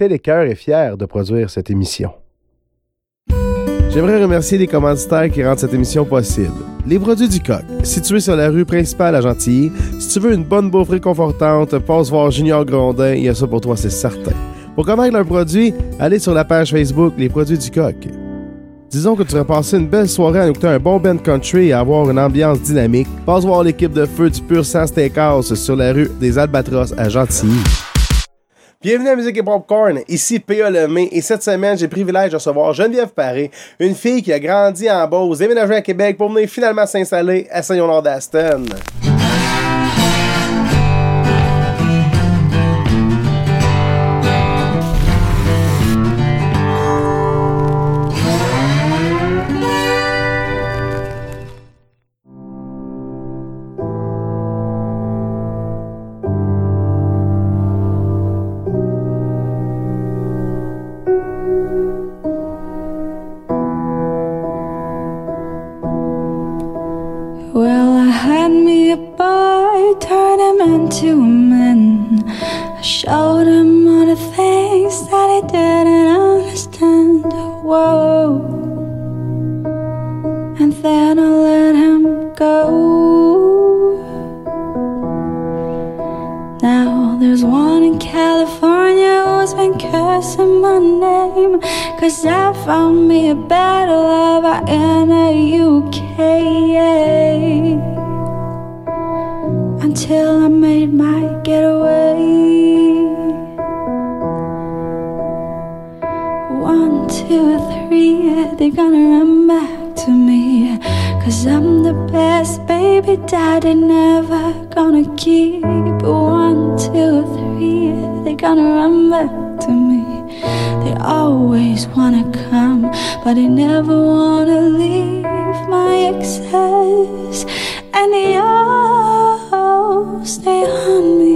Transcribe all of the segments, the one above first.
Télécœur est fier de produire cette émission. J'aimerais remercier les commanditaires qui rendent cette émission possible. Les produits du coq, situés sur la rue principale à Gentilly. Si tu veux une bonne bouffe réconfortante, passe voir Junior Grondin, il y a ça pour toi, c'est certain. Pour connaître leurs produits, allez sur la page Facebook Les produits du coq. Disons que tu vas passer une belle soirée à écouter un bon band country et avoir une ambiance dynamique. Passe voir l'équipe de feu du Pur Sans Steakhouse sur la rue des Albatros à Gentilly. Bienvenue à Musique et Popcorn, ici P.A. Lemay et cette semaine, j'ai le privilège de recevoir Geneviève Paré, une fille qui a grandi en Beauce, déménagé à Québec pour venir finalement s'installer à Saint-Léonard-d'Aston. Well, Two, three, they're gonna run back to me. Cause I'm the best baby daddy, never gonna keep. One, two, three, they're gonna run back to me. They always wanna come, but they never wanna leave my excess. And they all stay on me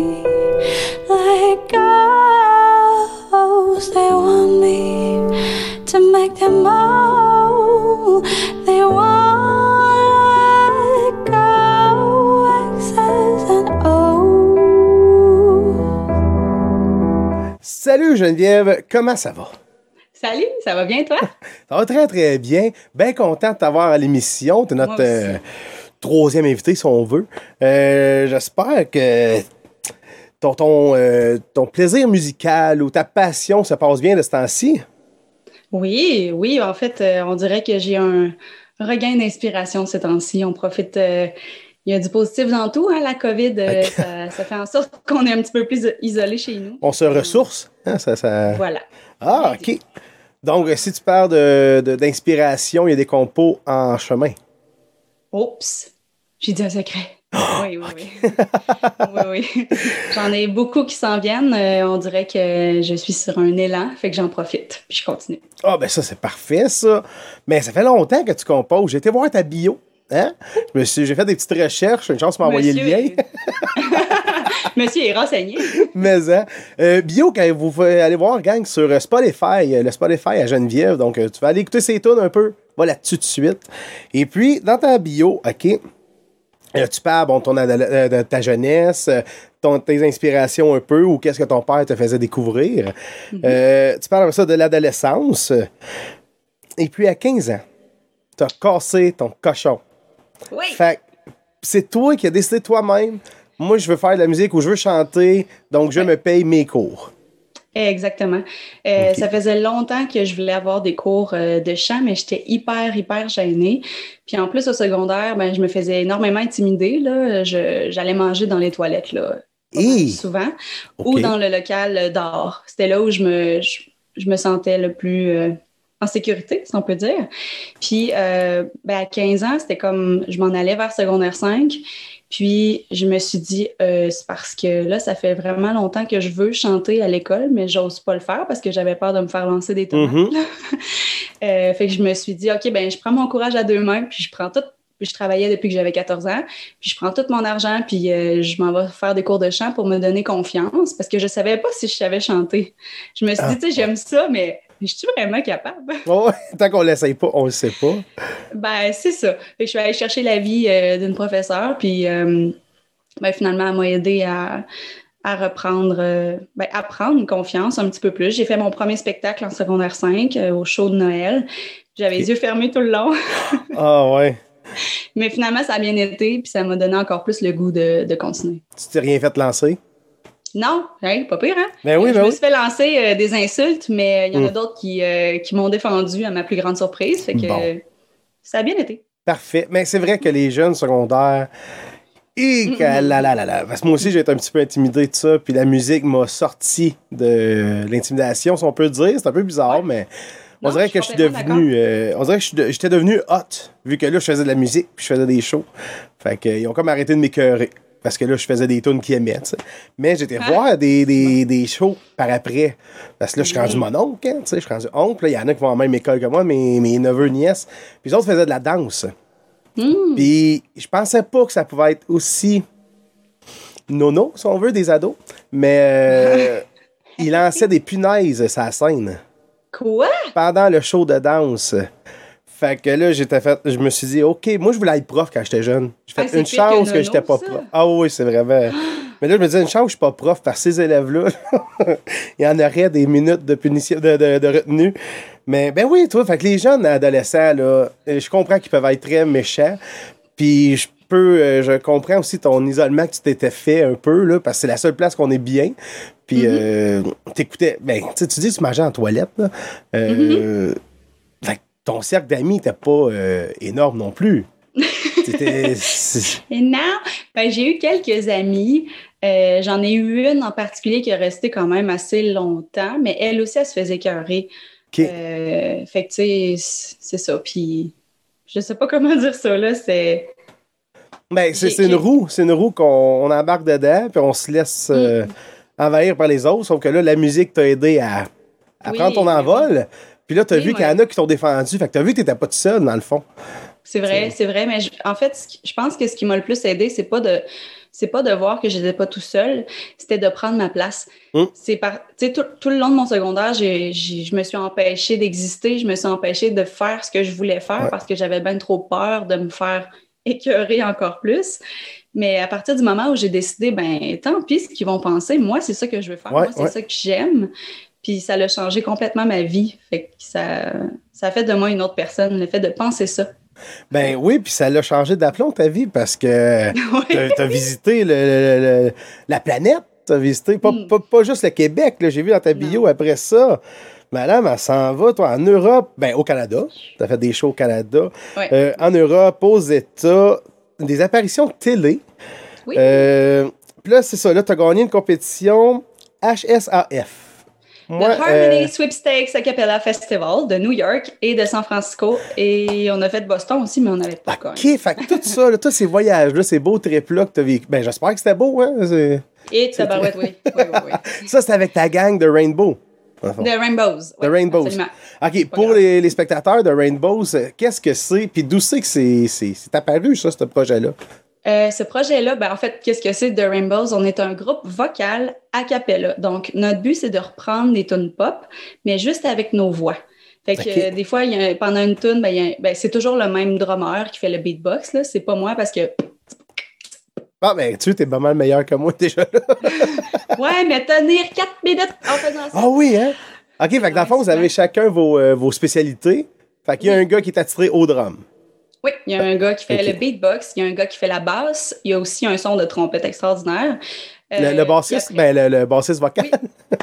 Salut Geneviève, comment ça va? Salut, ça va bien toi? Ça va très très bien. Bien content de t'avoir à l'émission. Tu es notre euh, troisième invité si on veut. Euh, J'espère que ton, ton, euh, ton plaisir musical ou ta passion se passe bien de ce temps-ci. Oui, oui, en fait, on dirait que j'ai un regain d'inspiration ces temps-ci. On profite, euh, il y a du positif dans tout, hein, la COVID, euh, ça, ça fait en sorte qu'on est un petit peu plus isolé chez nous. On se ressource. hein, ça, ça... Voilà. Ah, OK. Donc, si tu parles de- de- d'inspiration, il y a des compos en chemin. Oups, j'ai dit un secret. Oui, oui, oui. oui, oui. J'en ai beaucoup qui s'en viennent. Euh, on dirait que je suis sur un élan, fait que j'en profite, puis je continue. Ah, ben ça, c'est parfait, ça. Mais ça fait longtemps que tu composes. J'ai été voir ta bio. Hein? J'ai fait des petites recherches. Une chance de m'envoyer le lien. Monsieur est renseigné. Mais, hein, euh, bio, quand vous aller voir, gang, sur euh, Spotify, euh, le Spotify à Geneviève. Donc, tu vas aller écouter ses tunes un peu. Va là-dessus tout de suite. Et puis, dans ta bio, OK, tu parles bon, ton de ta jeunesse, ton, tes inspirations un peu, ou qu'est-ce que ton père te faisait découvrir. Euh, tu parles ça de l'adolescence. Et puis, à 15 ans, tu as cassé ton cochon. Oui. Fait c'est toi qui as décidé toi-même. Moi, je veux faire de la musique ou je veux chanter, donc je me paye mes cours. Exactement. Euh. Ça faisait longtemps que je voulais avoir des cours euh, de chant, mais j'étais hyper, hyper gênée. Puis en plus, au secondaire, ben, je me faisais énormément intimider. Là. Je- J'allais manger dans les toilettes là, Hey! souvent, ou dans le local d'art. C'était là où je me, je, je me sentais le plus euh, en sécurité, si on peut dire. Puis euh, ben, à 15 ans, c'était comme je m'en allais vers secondaire 5. Puis je me suis dit, euh, c'est parce que là, ça fait vraiment longtemps que je veux chanter à l'école, mais j'ose pas le faire parce que j'avais peur de me faire lancer des tomates. Mhm. Euh, fait que je me suis dit, OK, ben je prends mon courage à deux mains, puis je prends tout. puis Je travaillais depuis que j'avais 14 ans, puis je prends tout mon argent, puis euh, je m'en vais faire des cours de chant pour me donner confiance, parce que je savais pas si je savais chanter. Je me suis Ah. dit, tu sais, j'aime ça, mais je suis vraiment capable? Tant qu'on l'essaye pas, on le sait pas. Ben, c'est ça. Je suis allée chercher l'avis euh, d'une professeure, puis euh, ben, finalement, elle m'a aidé à, à reprendre, euh, ben, à prendre confiance un petit peu plus. J'ai fait mon premier spectacle en secondaire 5 euh, au show de Noël. J'avais les yeux fermés tout le long. ah ouais. Mais finalement, ça a bien été, puis ça m'a donné encore plus le goût de, de continuer. Tu t'es rien fait lancer? Non, pas pire, hein? Ben oui, je ben me oui. suis fait lancer euh, des insultes, mais il y en a Mm. d'autres qui, euh, qui m'ont défendu à ma plus grande surprise. Fait que Bon. euh, ça a bien été. Parfait. Mais c'est vrai que les jeunes secondaires. Et que là, là, là, là. Parce que moi aussi, j'ai été un petit peu intimidé de ça. Puis la musique m'a sorti de l'intimidation, si on peut dire. C'est un peu bizarre, Ouais. mais on Non, dirait je suis que je suis devenu. euh, on dirait que je suis de- j'étais devenu hot, vu que là, je faisais de la musique, puis je faisais des shows. Fait que, ils ont comme arrêté de m'écœurer. Parce que là, je faisais des tunes qu'ils aimaient. Mais j'étais Ah. voir des, des, des shows par après. Parce que là, je suis rendu mon oncle, hein, tu sais. Je suis rendu oncle. Il y en a qui vont en même école que moi, mes, mes neveux, nièces. Puis les autres faisaient de la danse. Hmm. Puis je pensais pas que ça pouvait être aussi nono, si on veut, des ados. Mais euh, il lançait des punaises la scène Quoi? pendant le show de danse. Fait que là, j'étais fait, je me suis dit, OK, moi, je voulais être prof quand j'étais jeune. J'ai fait Ah, une que chance que, Nono, j'étais pas ça? prof. Ah oui, c'est vraiment. Mais là, je me disais, une chance que je suis pas prof par ces élèves-là. Il y en aurait des minutes de punition, de, de, de retenue. Mais ben oui, toi, fait que les jeunes adolescents, là, euh, je comprends qu'ils peuvent être très méchants. Puis je peux, euh, je comprends aussi ton isolement que tu t'étais fait un peu, là, parce que c'est la seule place qu'on est bien. Puis euh, t'écoutais, ben, tu dis, tu mangeais en toilette, là. Euh, que ton cercle d'amis n'était pas euh, énorme non plus. Non, ben, j'ai eu quelques amis. Euh, J'en ai eu une en particulier qui est restée quand même assez longtemps, mais elle aussi, elle se faisait écœurer. OK. Euh, fait que, tu sais, c'est- ça. Puis, je sais pas comment dire ça, là. C'est. Ben, c'est une roue, c'est une roue qu'on on embarque dedans, puis on se laisse euh, envahir par les autres. Sauf que là, la musique t'a aidé à, à Oui, prendre ton oui, envol. Puis là, t'as Oui, vu qu'il y en a qui t'ont défendu. Fait que t'as vu que t'étais pas tout seul, dans le fond. C'est vrai, C'est- vrai, mais je- en fait, je pense que ce qui m'a le plus aidé, c'est pas de c'est pas de voir que j'étais pas tout seul, c'était de prendre ma place. Mm. C'est par tu sais tout, tout le long de mon secondaire, j'ai, j'ai- je me suis empêchée d'exister, je me suis empêchée de faire ce que je voulais faire Ouais. parce que j'avais bien trop peur de me faire écœurer encore plus. Mais à partir du moment où j'ai décidé ben tant pis ce qu'ils vont penser, moi c'est ça que je veux faire, Ouais, moi c'est ouais. ça que j'aime. Puis ça a changé complètement ma vie. Fait que ça, ça a fait de moi une autre personne, le fait de penser ça. Ben oui, puis ça l'a changé d'aplomb ta vie parce que Ouais. t'as t'as visité le- le- le- la planète. T'as visité pas, Mm. pas, pas juste le Québec. J'ai vu dans ta bio après ça. Madame, elle s'en va, toi, en Europe, ben au Canada. T'as fait des shows au Canada. Euh, en Europe, aux États, des apparitions télé. Oui. Euh, Puis là, c'est ça. Là, t'as gagné une compétition HSAF. Le Harmony Sweepstakes Acapella Festival de New York et de San Francisco. Et on a fait Boston aussi, mais on n'avait pas OK, gagné. fait que tout ça, là, tous ces voyages-là, ces beaux trips-là que t'as vécu. Ben, j'espère que c'était beau, hein? Et Tabarouette, oui. Oui, oui, oui. Ça, c'est avec ta gang de Rainbow. The Rainbows. The Rainbows. absolument. OK, pour les, les spectateurs de Rainbows, euh, qu'est-ce que c'est? Puis d'où c'est que c'est apparu, ça, ce projet-là? Euh, ce projet-là, ben, en fait, qu'est-ce que c'est The Rainbows? On est un groupe vocal a cappella. Donc, notre but, c'est de reprendre des tunes pop, mais juste avec nos voix. Fait que euh, des fois, il y a- pendant une tune, ben, ben, c'est toujours le même drummer qui fait le beatbox. C'est pas moi parce que, Ah, ben, tu t'es pas mal meilleur que moi déjà ouais, mais tenir quatre minutes en faisant ça. Ah oui, hein? OK, fait que dans le fond, vous avez chacun vos, euh, vos spécialités. Fait qu'il y a Oui. un gars qui est attiré au drum. Oui, il y a un gars qui fait le beatbox, il y a un gars qui fait la basse, il y a aussi un son de trompette extraordinaire. Le, Euh, le bassiste, après- ben, le, le bassiste vocal.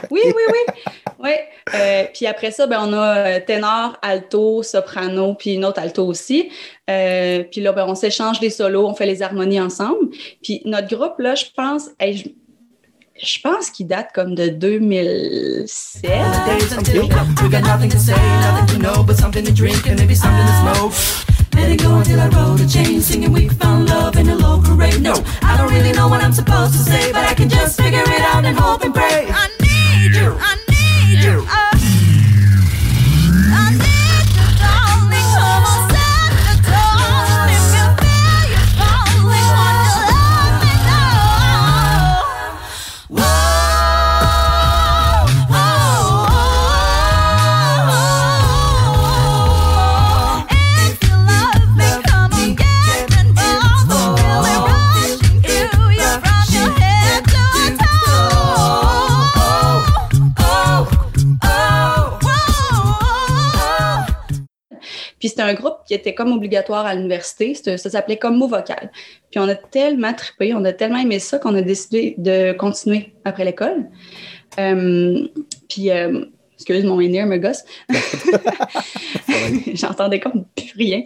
Oui, oui, oui. oui. Euh, puis après ça, ben, on a euh, ténor, alto, soprano, puis une autre alto aussi. Euh, puis là, ben, on s'échange des solos, on fait les harmonies ensemble. Puis notre groupe, là, je pense, hey, je, je pense qu'il date comme de 2007. days until we got nothing to say, nothing to know, but something to drink and maybe something to smoke. Let it go until I wrote a chain, singing we found love in a local rave. No, I don't really know what I'm supposed to say, but I can just figure it out and hope and pray. I need you, I need you. I c'était un groupe qui était comme obligatoire à l'université. Ça s'appelait comme mot vocal. Puis on a tellement trippé, on a tellement aimé ça qu'on a décidé de continuer après l'école. Euh, puis, euh, excuse, mon aîné me gosse. J'entendais comme plus rien.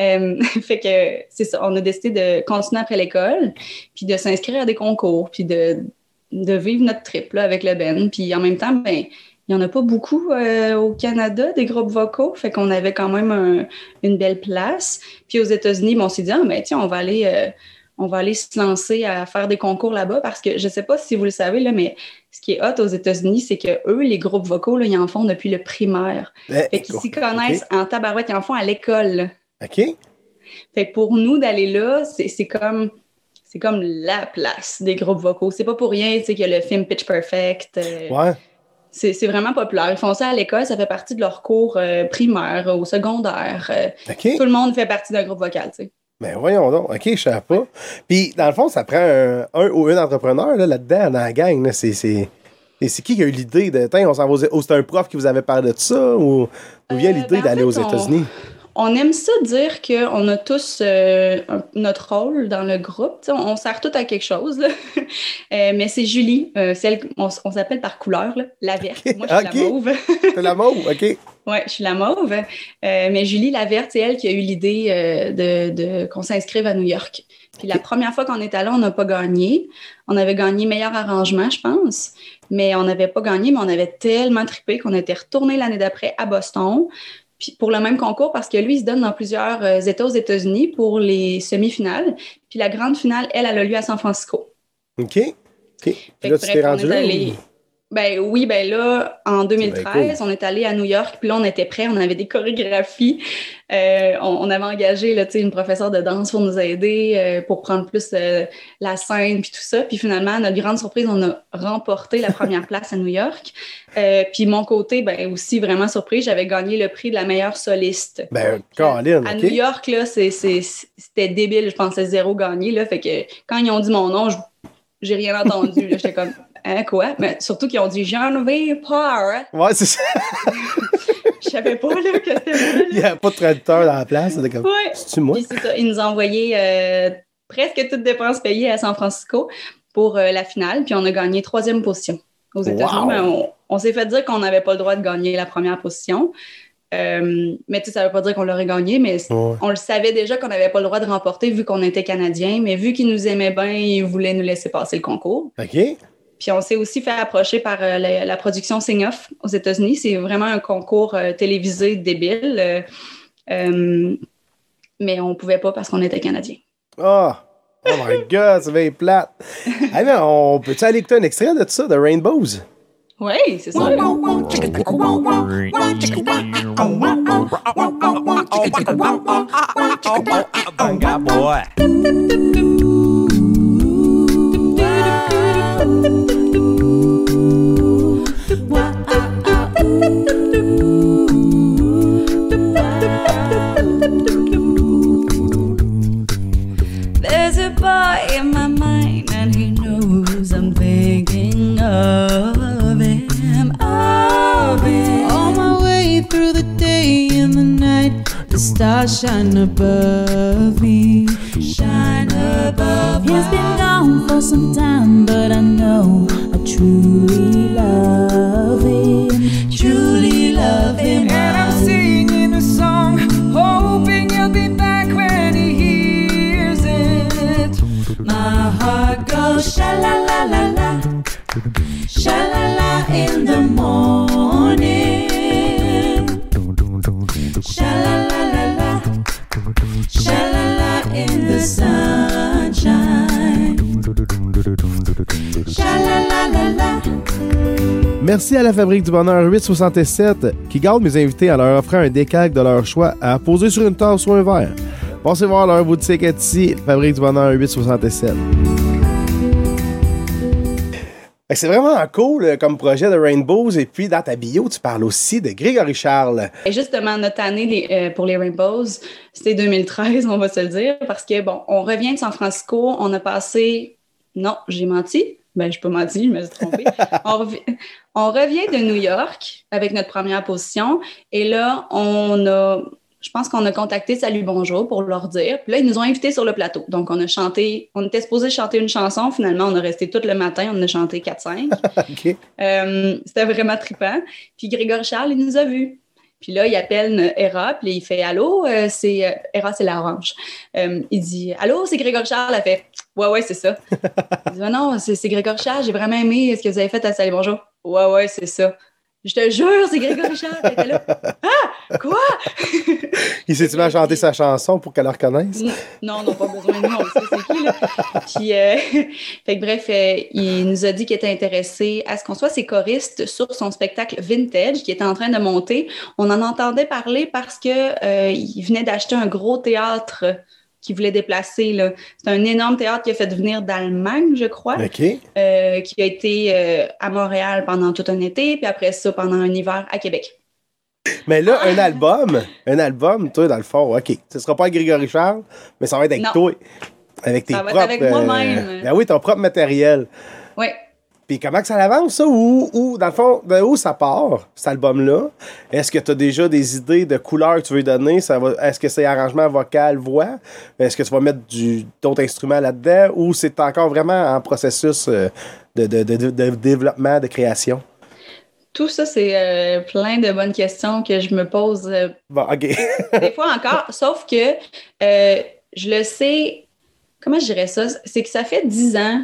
Euh, fait que c'est ça, on a décidé de continuer après l'école, puis de s'inscrire à des concours, puis de, de vivre notre trip là, avec le Ben. Puis en même temps, ben, il n'y en a pas beaucoup euh, au Canada, des groupes vocaux. Fait qu'on avait quand même un- une belle place. Puis aux États-Unis, ben, on s'est dit, ah, ben, tiens, on va aller. euh, on va aller se lancer à faire des concours là-bas parce que je sais pas si vous le savez, là, mais ce qui est hot aux États-Unis, c'est que eux, les groupes vocaux, là, ils en font depuis le primaire. Eh, Fait qu'ils s'y connaissent en tabarouette, ils en font à l'école. OK. Fait que pour nous, d'aller là, c'est c'est comme c'est comme la place des groupes vocaux. C'est pas pour rien, tu sais, qu'il y a le film Pitch Perfect. euh, Ouais. C'est vraiment populaire. Ils font ça à l'école, ça fait partie de leur cours euh, primaire, au secondaire. euh, tout le monde fait partie d'un groupe vocal, tu sais. Ben voyons donc. OK, je savais pas. Puis, dans le fond, ça prend un, un ou une entrepreneur là, là-dedans, dans la gang. Là. C'est, c'est, et c'est qui qui a eu l'idée de. Tiens, on s'en va aux c'est un prof qui vous avait parlé de ça? Ou d'où vient Euh, l'idée ben, en d'aller aux États-Unis? On aime ça dire qu'on a tous euh, un- notre rôle dans le groupe. On, on sert tout à quelque chose. là. Euh, mais c'est Julie, euh, celle on, on s'appelle par couleur, là, la verte. Moi, je suis la mauve. C'est la mauve, OK. Oui, je suis la mauve. Mais Julie Laverte, c'est elle qui a eu l'idée de, de- qu'on s'inscrive à New York. Puis la première fois qu'on était là, on n'a pas gagné. On avait gagné meilleur arrangement, je pense. Mais on n'avait pas gagné, mais on avait tellement trippé qu'on était retourné l'année d'après à Boston. Puis pour le même concours, parce que lui, il se donne dans plusieurs euh, États aux États-Unis pour les semi-finales. Puis la grande finale, elle, elle a lieu à San Francisco. OK. OK. Fait là, tu t'es rendu là? allé- ou- Ben oui, ben là, en 2013, bien on est allé à New York, puis là, on était prêts, on avait des chorégraphies. Euh, on, on avait engagé là, tu sais, une professeure de danse pour nous aider, euh, pour prendre plus euh, la scène, puis tout ça. Puis finalement, à notre grande surprise, on a remporté la première place à New York. Puis mon côté, ben aussi vraiment surpris, j'avais gagné le prix de la meilleure soliste. Ben, À OK. New York, là, c'était débile. Je pensais zéro gagner. Là, fait que quand ils ont dit mon nom, j'ai rien entendu. J'étais comme, hein, quoi? Mais surtout qu'ils ont dit Geneviève Parr. Ouais, c'est ça. Je savais pas là, que c'était. Il n'y a pas de traducteur dans la place. C'était comme. Ouais. C'est-tu moi? Puis c'est ça, ils nous ont envoyé euh, presque toutes dépenses payées à San Francisco pour euh, la finale. Puis on a gagné troisième position. Aux États-Unis, Wow. ben, on, on s'est fait dire qu'on n'avait pas le droit de gagner la première position. Euh, mais tu sais, ça ne veut pas dire qu'on l'aurait gagné, mais Ouais. on le savait déjà qu'on n'avait pas le droit de remporter vu qu'on était Canadiens, mais vu qu'ils nous aimaient bien, ils voulaient nous laisser passer le concours. OK. Puis on s'est aussi fait approcher par euh, la, la production Sing Off aux États-Unis. C'est vraiment un concours euh, télévisé débile, euh, euh, mais on pouvait pas parce qu'on était Canadiens. Ah! Oh my God, c'est bien plate. hey, mais on peut-tu aller écouter un extrait de ça, de Rainbows? Oui, c'est ça. The stars shine above me, shine above. He's been gone for some time, but I know I truly love him, Merci à la Fabrique du Bonheur 867 qui garde mes invités en leur offrant un décalque de leur choix à poser sur une tasse ou un verre. Passez voir leur boutique ici, Fabrique du Bonheur 867. Fait que C'est vraiment cool euh, comme projet de Rainbows. Et puis, dans ta bio, tu parles aussi de Grégory Charles. Et justement, notre année euh, pour les Rainbows, c'était 2013, on va se le dire, parce que, bon, on revient de San Francisco, on a passé... Non, j'ai menti. Ben, je peux mentir, je me suis trompée. on, revi- on revient de New York avec notre première position, et là, on a je pense qu'on a contacté Salut Bonjour pour leur dire. Puis là, ils nous ont invités sur le plateau. Donc, on a chanté, on était supposé chanter une chanson. Finalement, on a resté tout le matin, on a chanté 4-5. OK. Euh, C'était vraiment trippant. Puis Grégory Charles, il nous a vus. Puis là, il appelle Hera, puis il fait Allô, euh, c'est euh, Hera, c'est l'orange. Euh, il dit Allô, c'est Grégory Charles. Elle fait Ouais, ouais, c'est ça. il dit Ah Non, c'est Grégory Charles, j'ai vraiment aimé ce que vous avez fait à Salut Bonjour. Ouais, ouais, c'est ça. Je te jure, c'est Grégory Charles. Elle était là. Ah, quoi? Il s'est-tu mis à chanter sa chanson pour qu'elle la reconnaisse? Non, non, pas besoin de nous, on sait c'est qui, là. Puis, euh, fait que bref, euh, il nous a dit qu'il était intéressé à ce qu'on soit ses choristes sur son spectacle Vintage qui était en train de monter. On en entendait parler parce que euh, il venait d'acheter un gros théâtre qu'il voulait déplacer. C'est un énorme théâtre qui a fait venir d'Allemagne, je crois, OK. euh, qui a été euh, à Montréal pendant tout un été, puis après ça, pendant un hiver à Québec. Mais là, un album, un album, toi, dans le fond, OK. Ce sera pas avec Grégory Charles, mais ça va être avec Non. toi. Avec tes Ça va être propres. avec moi-même. Ben oui, ton propre matériel. Oui. Puis comment que ça avance, ça? Ou, ou, dans le fond, de où ça part, cet album-là? Est-ce que tu as déjà des idées de couleurs que tu veux donner? Ça va, est-ce que c'est arrangement vocal, voix? Est-ce que tu vas mettre du, d'autres instruments là-dedans? Ou c'est encore vraiment en processus euh, de, de- de- de développement, de création? Tout ça, c'est euh, plein de bonnes questions que je me pose euh, Bon, OK. des fois encore, sauf que euh, je le sais, comment je dirais ça? C'est que ça fait dix ans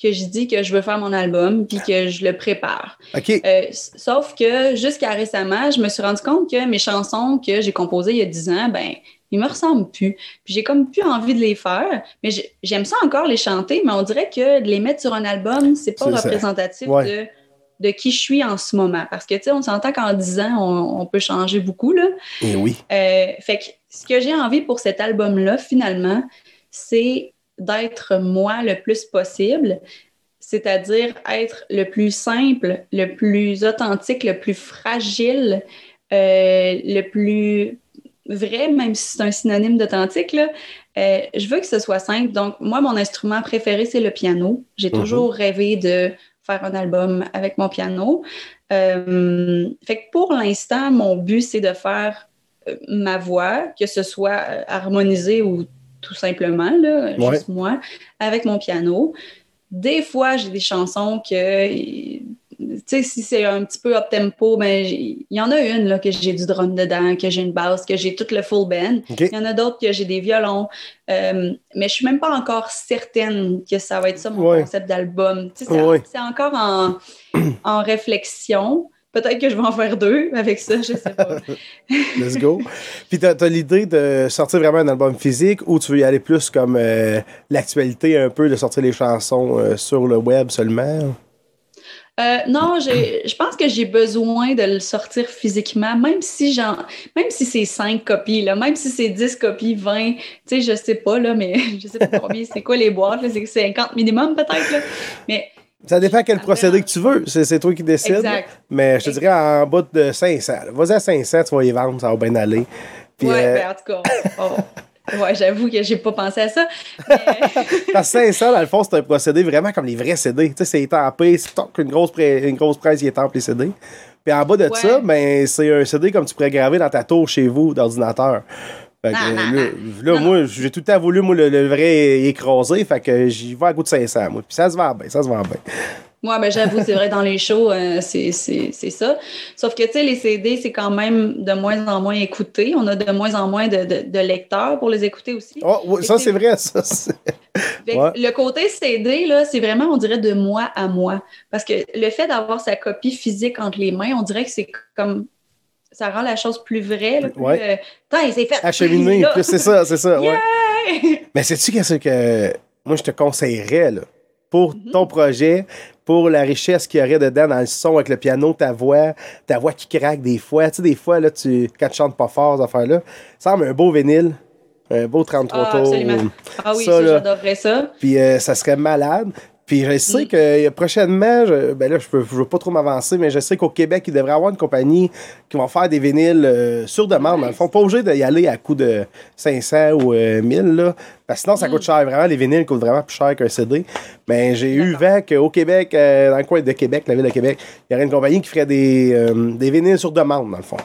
que je dis que je veux faire mon album puis que je le prépare. OK. Euh, sauf que jusqu'à récemment, je me suis rendu compte que mes chansons que j'ai composées il y a dix ans, ben, ils me ressemblent plus. Puis j'ai comme plus envie de les faire, mais j'ai- j'aime ça encore les chanter, mais on dirait que de les mettre sur un album, c'est pas représentatif Ouais. de de qui je suis en ce moment. Parce que, tu sais, on s'entend qu'en 10 ans, on, on peut changer beaucoup, là. Et oui. Euh, fait que ce que j'ai envie pour cet album-là, finalement, c'est d'être moi le plus possible, c'est-à-dire être le plus simple, le plus authentique, le plus fragile, euh, le plus vrai, même si c'est un synonyme d'authentique. là. Euh, je veux que ce soit simple. Donc, moi, mon instrument préféré, c'est le piano. J'ai Mhm. toujours rêvé de faire un album avec mon piano. Euh, fait que pour l'instant, mon but, c'est de faire euh, ma voix, que ce soit euh, harmonisé ou tout simplement, là, Ouais. juste moi, avec mon piano. Des fois, j'ai des chansons que, tu sais, si c'est un petit peu up-tempo, ben, il y en a une là, que j'ai du drum dedans, que j'ai une basse, que j'ai tout le full band. Il y en a d'autres que j'ai des violons. Euh, mais je suis même pas encore certaine que ça va être ça mon Ouais. concept d'album. Tu sais, c'est, Ouais. c'est encore en, en réflexion. Peut-être que je vais en faire deux avec ça, je sais pas. Let's go. Puis t'as, t'as l'idée de sortir vraiment un album physique ou tu veux y aller plus comme euh, l'actualité un peu, de sortir les chansons euh, sur le web seulement? Euh, non, je pense que j'ai besoin de le sortir physiquement, même si j'en, même si c'est 5 copies, là, même si c'est 10 copies, 20, tu sais, je sais pas, là, mais je sais pas combien, c'est quoi les boîtes, c'est 50 minimum peut-être. Mais Ça dépend quel procédé que tu veux. C'est, toi qui décides. Exact. Mais je te dirais en bas de 500. là. Vas-y à 500, tu vas y vendre, ça va bien aller. Puis, ouais, euh, ben, en tout cas, oh, ouais, j'avoue que j'ai pas pensé à ça. Mais, Parce que 500, dans le fond, c'est un procédé vraiment comme les vrais CD. Tu sais, c'est étampé, c'est une grosse, une grosse presse qui étampe les CD. Puis en bas de Ouais. ça, ben, c'est un CD comme tu pourrais graver dans ta tour chez vous d'ordinateur. Fait que, non, là, moi, j'ai tout le temps voulu, moi, le, le vrai écrasé. Fait que j'y vais à goût de 500, moi. Puis ça se vend bien, ça se vend bien. Moi, ben, j'avoue, c'est vrai, dans les shows, euh, c'est ça. Sauf que, tu sais, les CD, c'est quand même de moins en moins écouté. On a de moins en moins de, de- de lecteurs pour les écouter aussi. Oh, ça, c'est vrai, ça. Fait Ouais. Le côté CD, là, c'est vraiment, on dirait, de moi à moi. Parce que le fait d'avoir sa copie physique entre les mains, on dirait que c'est comme. Ça rend la chose plus vraie. Là, plus, Ouais. euh, Tain, c'est fait! Puis c'est ça, c'est ça. ouais. Mais sais-tu qu'est-ce que moi je te conseillerais là, pour Mhm. ton projet, pour la richesse qu'il y aurait dedans dans le son avec le piano, ta voix, ta voix qui craque des fois. Tu sais, des fois, là, tu, quand tu chantes pas fort, ces affaires-là, ça semble un beau vinyle, un beau 33 Ah, tours. absolument. Ah oui, Ça, j'adorerais ça. Puis euh, ça serait malade. Puis je sais que euh, prochainement, je, ben là, je peux, je veux pas trop m'avancer, mais je sais qu'au Québec, il devrait y avoir une compagnie qui va faire des vinyles euh, sur demande. Dans le fond, pas obligé d'y aller à coût de 500 ou euh, 1000, là. Parce que sinon, ça Mm. coûte cher. Vraiment, les vinyles coûtent vraiment plus cher qu'un CD. Mais j'ai eu vent qu'au Québec, euh, dans le coin de Québec, la ville de Québec, il y aurait une compagnie qui ferait des, euh, des vinyles sur demande, dans le fond.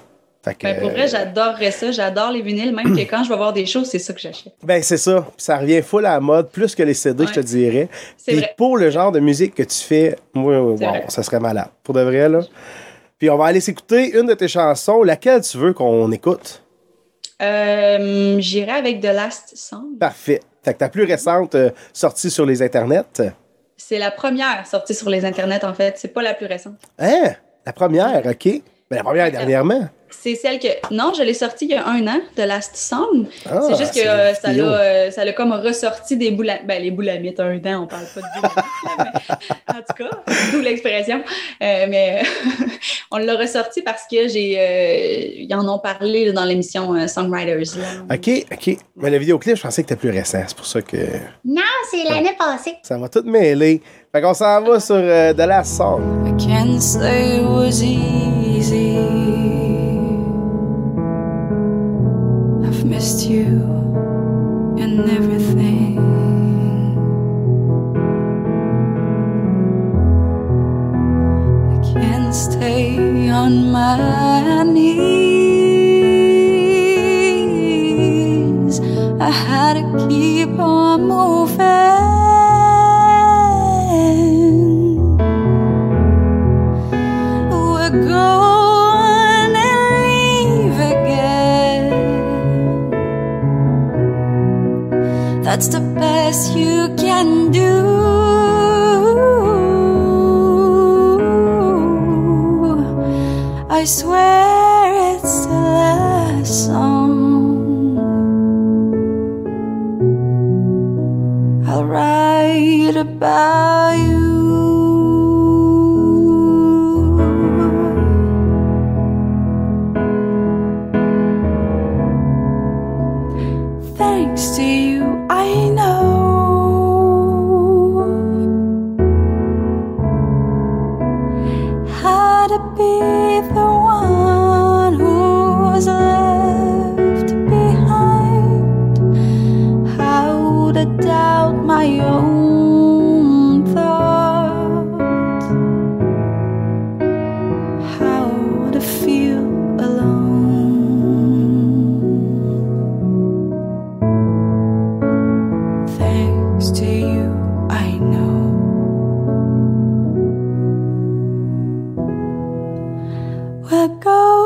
Que, Ben, pour vrai, j'adorerais ça. J'adore les vinyles. Même que quand je vais voir des shows, c'est ça que j'achète. Ben, c'est ça. Ça revient full à la mode, plus que les CD, je te dirais. Pour le genre de musique que tu fais, moi, wow, C'est vrai. ça serait malade. Pour de vrai, là. Puis on va aller s'écouter une de tes chansons. Laquelle tu veux qu'on écoute? Euh, J'irai avec The Last Song. Parfait. Fait que ta plus récente euh, sortie sur les internets. C'est la première sortie sur les internets, en fait. C'est pas la plus récente. Hein? La première, OK. Ben, la première dernièrement. C'est celle que. Non, je l'ai sortie il y a un an, The Last Song. Ah, c'est juste que euh, ça l'a euh, ça l'a comme ressorti des boulamites. Ben, les boulamites, un an, on parle pas de boulamites. mais en tout cas, d'où l'expression. Euh, mais on l'a ressorti parce que j'ai. euh, ils en ont parlé là, dans l'émission euh, Songwriters. là. OK, OK. Mais le vidéoclip, je pensais que c'était plus récent. C'est pour ça que Non, c'est l'année passée. ça va tout mêler. Fait qu'on s'en va sur euh, The Last Song. I can't say it was easy. I'll write about you. Go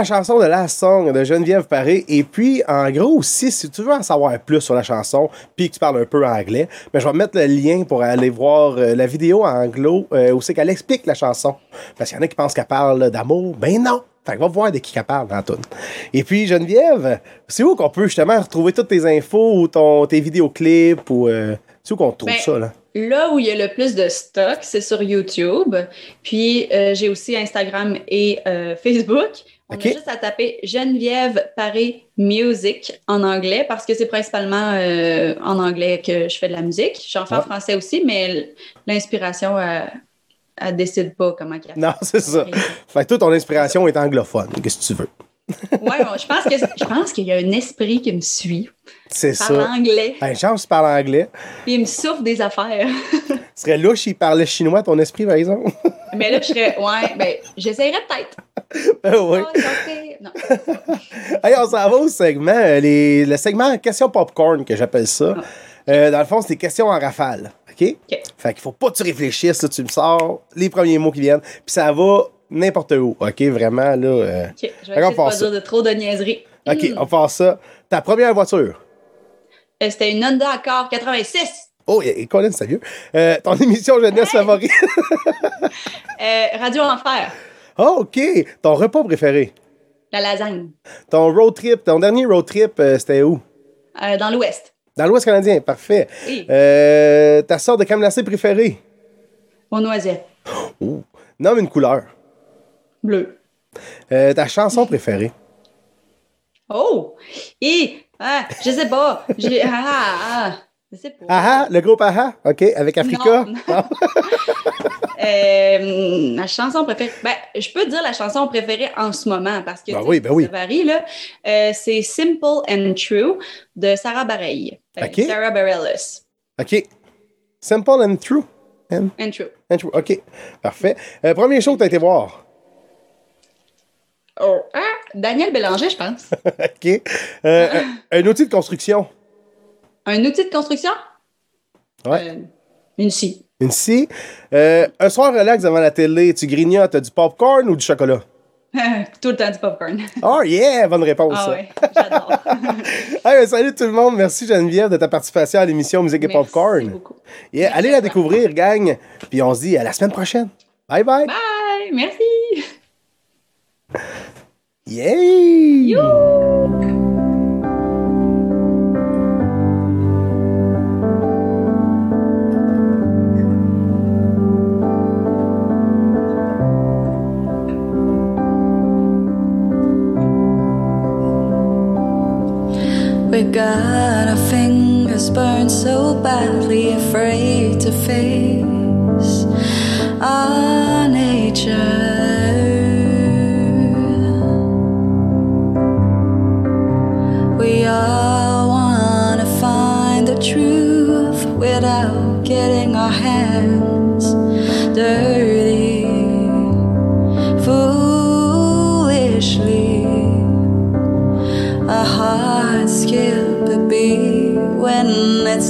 la chanson de Last Song de Geneviève Paré. Et puis, en gros aussi, si tu veux en savoir plus sur la chanson, puis que tu parles un peu anglais, ben, je vais mettre le lien pour aller voir euh, la vidéo en anglo euh, où c'est qu'elle explique la chanson. Parce qu'il y en a qui pensent qu'elle parle d'amour. Ben non! Fait que va voir de qui qu'elle parle dans la. Et puis, Geneviève, c'est où qu'on peut justement retrouver toutes tes infos ou ton, tes vidéoclips ou... euh, c'est où qu'on trouve Ben, ça, là? Là où il y a le plus de stock, c'est sur YouTube. Puis euh, j'ai aussi Instagram et euh, Facebook. On a juste à taper Geneviève Paré Music en anglais parce que c'est principalement euh, en anglais que je fais de la musique. J'en fais en Ouais. français aussi, mais l'inspiration, elle, elle décide pas comment qu'elle Non, c'est ça. Fait que toute ton inspiration est anglophone. Qu'est-ce que tu veux? Ouais, bon, je pense que je pense qu'il y a un esprit qui me suit. C'est Parle ça. anglais. Ben, chance, tu parles anglais. Puis il me souffle des affaires. Ce serait louche s'il parlait chinois, ton esprit, par exemple. mais là, je serais. Ouais, ben, j'essayerais peut-être. Ben oui. Oh. Non. Hey, on s'en va au segment, euh, les- le segment question popcorn, que j'appelle ça. Euh, dans le fond, c'est des questions en rafale. OK? OK. Fait qu'il faut pas que tu réfléchisses, là, tu me sors les premiers mots qui viennent, puis ça va n'importe où. OK? Vraiment, là. euh, OK, je vais essayer de pas ça. dire de trop de niaiseries. OK, Hmm. on va faire ça. Ta première voiture? Euh, C'était une Honda Accord 86. Oh, et Colin, c'est vieux. Euh, ton émission jeunesse Hey! favorite? Euh, Radio Enfer. Ah, OK. Ton repas préféré? La lasagne. Ton road trip, ton dernier road trip, c'était où? Dans l'Ouest. Dans l'Ouest canadien, parfait. Oui. Euh, ta sorte de crème glacée préférée? Aux noisettes. Nomme une couleur. Bleu. Euh, ta chanson préférée? Oh! Et, ah, je sais pas. J'ai, ah, ah, je sais pas. Aha, le groupe Aha, OK, avec Africa. Non. Euh, ma chanson préférée. Ben, je peux dire la chanson préférée en ce moment parce que Ben oui, ben oui. ça varie. Là. Euh, c'est Simple and True de Sarah Bareilles. Euh, OK. Sarah Bareilles. OK. Simple and true. And, And True. and true. OK, parfait. Euh, premier show que tu as été voir? Oh, ah, Daniel Bélanger, je pense. OK. Euh, un, un outil de construction? Un outil de construction? Ouais. Euh, une scie. Une scie. Euh, un soir relax devant la télé, tu grignotes du popcorn ou du chocolat? Tout le temps du popcorn. Oh yeah, bonne réponse. Ah ouais, j'adore. Hey, salut tout le monde. Merci Geneviève de ta participation à l'émission Musique et Merci Popcorn. beaucoup. Yeah, Merci allez à la découvrir, gang. Puis on se dit à la semaine prochaine. Bye bye. Bye! Merci! Yay! Yoo!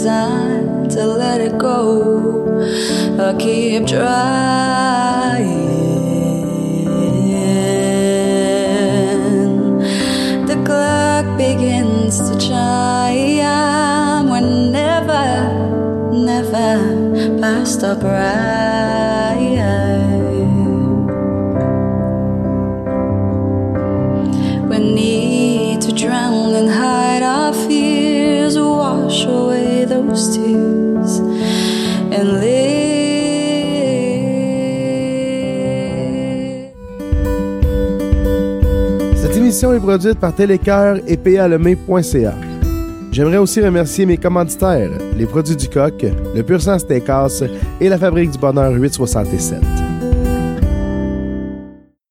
Time to let it go. I keep trying. The clock begins to chime. We're never, never past our. Émission est produite par Télécœur et PALemé.ca. J'aimerais aussi remercier mes commanditaires, les produits du coq, le Pur Sang Steakhouse et la Fabrique du Bonheur 867.